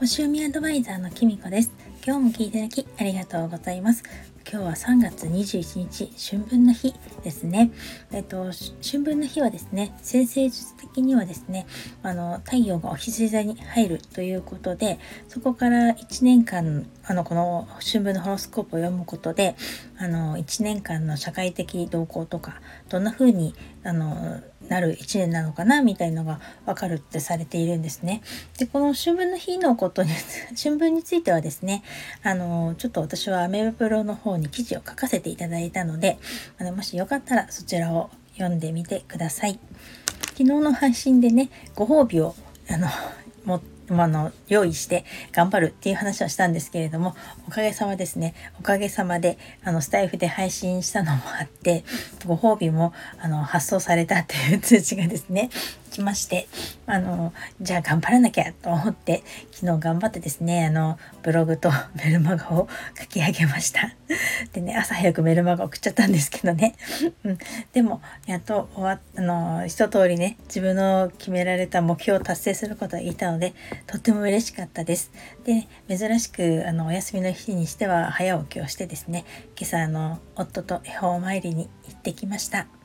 星読みアドバイザーのきみこです今日も聞いていただきありがとうございます今日は3月21日春分の日ですね。えっと春分の日はですね、先生術的にはですね、あの太陽がお羊座に入るということで、そこから1年間あのこの春分のホロスコープを読むことで、あの1年間の社会的動向とかどんな風にあのなる1年なのかなみたいのがわかるってされているんですね。でこの春分の日のことに 春分についてはですねあのちょっと私はアメブプロの方に記事を書かせていただいたのであのもしよかったらそちらを読んでみてください。昨日の配信でねご褒美をあの持ってあの用意して頑張るっていう話はしたんですけれどもおかげさまですねおかげさまであのスタイフで配信したのもあってご褒美もあの発送されたっていう通知がですね来ましてあのじゃあ頑張らなきゃと思って昨日頑張ってですねあのブログと メルマガを書き上げました。でね朝早くメルマガ送っちゃったんですけどね、うん、でもやっと終わあの一通りね自分の決められた目標を達成することができたのでとっても嬉しかったです。で、ね、珍しくあのお休みの日にしては早起きをしてですね今朝あの夫と恵方参りに行ってきました。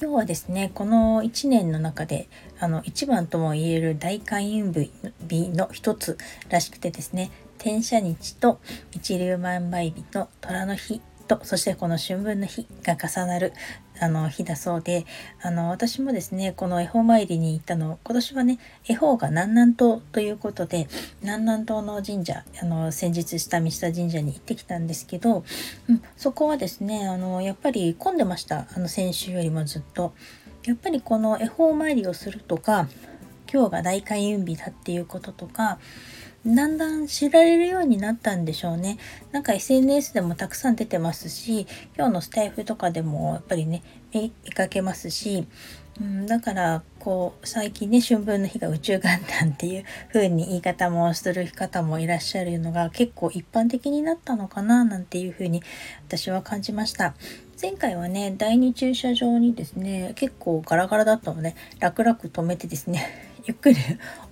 今日はですね。この1年の中であの一番とも言える大開運日の一つらしくてですね。転写日と一粒万倍日と虎の日とそしてこの春分の日が重なるあの日だそうであの私もですねこの恵方参りに行ったの今年はね恵方が南南東ということで南南東の神社あの先日下見した神社に行ってきたんですけど、うん、そこはですねあのやっぱり混んでましたあの先週よりもずっと。やっぱりこの恵方参りをするとか今日が大開運日だっていうこととかだんだん知られるようになったんでしょうね。なんか SNS でもたくさん出てますし、今日のスタイフとかでもやっぱりね、見かけますし、うん、だからこう最近ね春分の日が宇宙元旦っていう風に言い方もする方もいらっしゃるのが結構一般的になったのかななんていう風に私は感じました。前回はね第2駐車場にですね結構ガラガラだったので楽々止めてですねゆっくり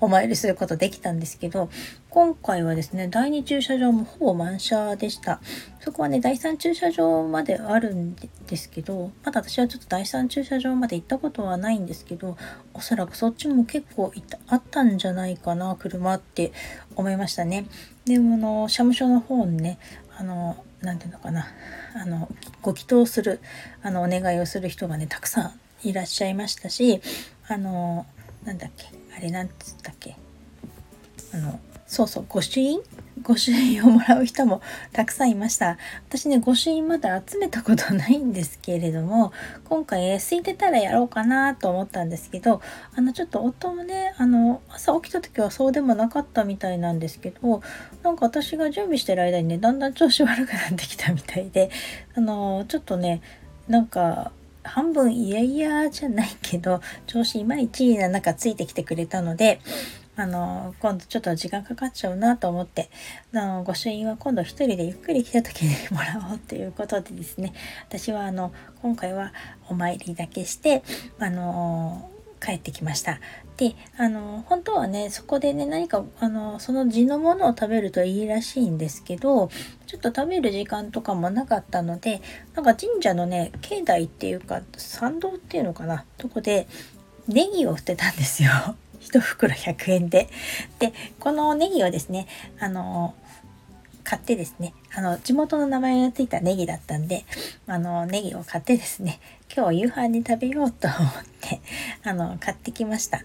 お参りすることできたんですけど今回はですね第2駐車場もほぼ満車でした。そこはね第3駐車場まであるんですけどまだ私はちょっと第3駐車場まで行ったことはないんですけどおそらくそっちも結構あったんじゃないかな車って思いましたね。でもあの社務所の方にねあの何て言うのかなあのご祈祷するあのお願いをする人がねたくさんいらっしゃいましたしあのなんだっけ？あれなんつったっけ？あのそうそう御朱印？御朱印をもらう人もたくさんいました。私ね御朱印まだ集めたことないんですけれども今回、空いてたらやろうかなと思ったんですけどあのちょっと夫もねあの朝起きた時はそうでもなかったみたいなんですけどなんか私が準備してる間にねだんだん調子悪くなってきたみたいであのちょっとねなんか半分いやいやじゃないけど 調子いまいちな中ついてきてくれたのであの今度ちょっと時間かかっちゃうなと思ってあの御朱印は今度一人でゆっくり来た時にもらおうということでですね私はあの今回はお参りだけしてあの帰ってきました。であの本当はねそこでね何かあのその地のものを食べるといいらしいんですけどちょっと食べる時間とかもなかったのでなんか神社のね境内っていうか参道っていうのかなとこでネギを売ってたんですよ。1袋100円で。でこのネギをですねあの買ってですねあの地元の名前がついたネギだったんであのネギを買ってですね今日夕飯に食べようと思ってあの買ってきました。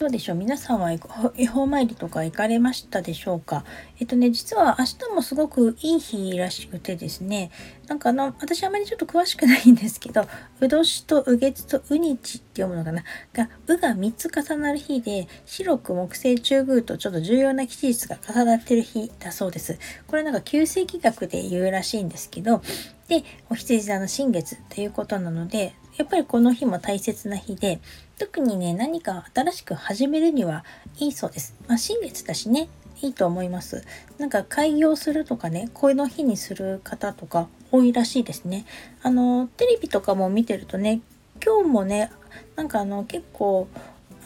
どうでしょう。皆さんは恵方参りとか行かれましたでしょうか？えっとね、実は明日もすごくいい日らしくてですね、なんかあの、私あまりちょっと詳しくないんですけど、うどしとう月とうにちって読むのかな？が、うが3つ重なる日で、白く木星中宮とちょっと重要な期日が重なってる日だそうです。これなんか旧世紀学で言うらしいんですけど、で、お羊座の新月ということなので、やっぱりこの日も大切な日で、特にね、何か新しく始めるにはいいそうです。まあ、新月だしね、いいと思います。なんか開業するとかね、声の日にする方とか多いらしいですね。あの、テレビとかも見てるとね、今日もねなんかあの結構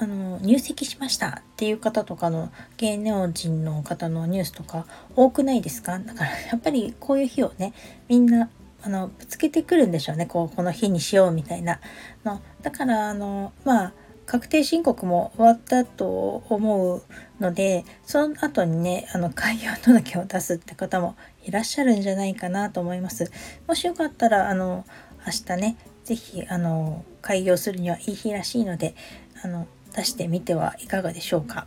あの入籍しましたっていう方とかの芸能人の方のニュースとか多くないですか？だからやっぱりこういう日をねみんなあのぶつけてくるんでしょうね。こうこの日にしようみたいな。のだからあのまあ確定申告も終わったと思うのでその後にねあの開業届を出すって方もいらっしゃるんじゃないかなと思います。もしよかったらあの明日ね是非あの開業するにはいい日らしいのであの出してみてはいかがでしょうか。